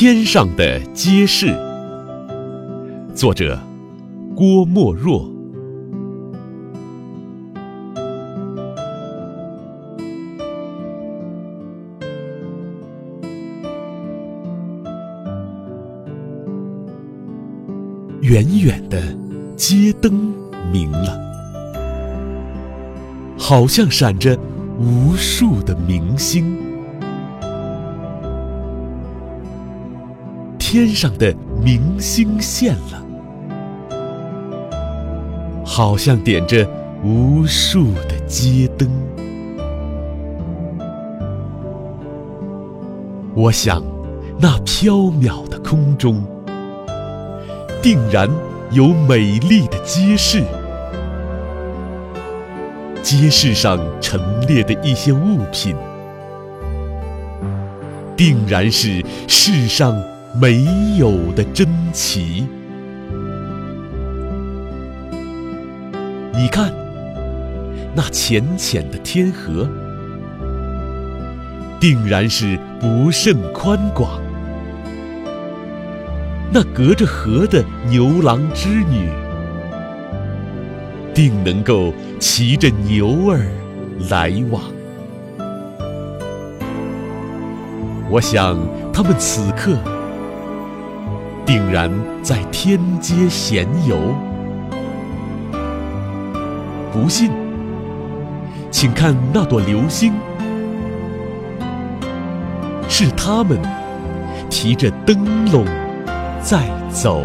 天上的街市，作者郭沫若。远远的街灯明了，好像闪着无数的明星。天上的明星现了，好像点着无数的街灯。我想，那缥缈的空中。定然有美丽的街市，街市上陈列的一些物品，定然是世上没有的珍奇。你看，那浅浅的天河，定然是不甚宽广。那隔着河的牛郎织女，定能够骑着牛儿来往。我想，他们此刻定然在天街闲游。不信，请看那朵流星，是他们提着灯笼。在走。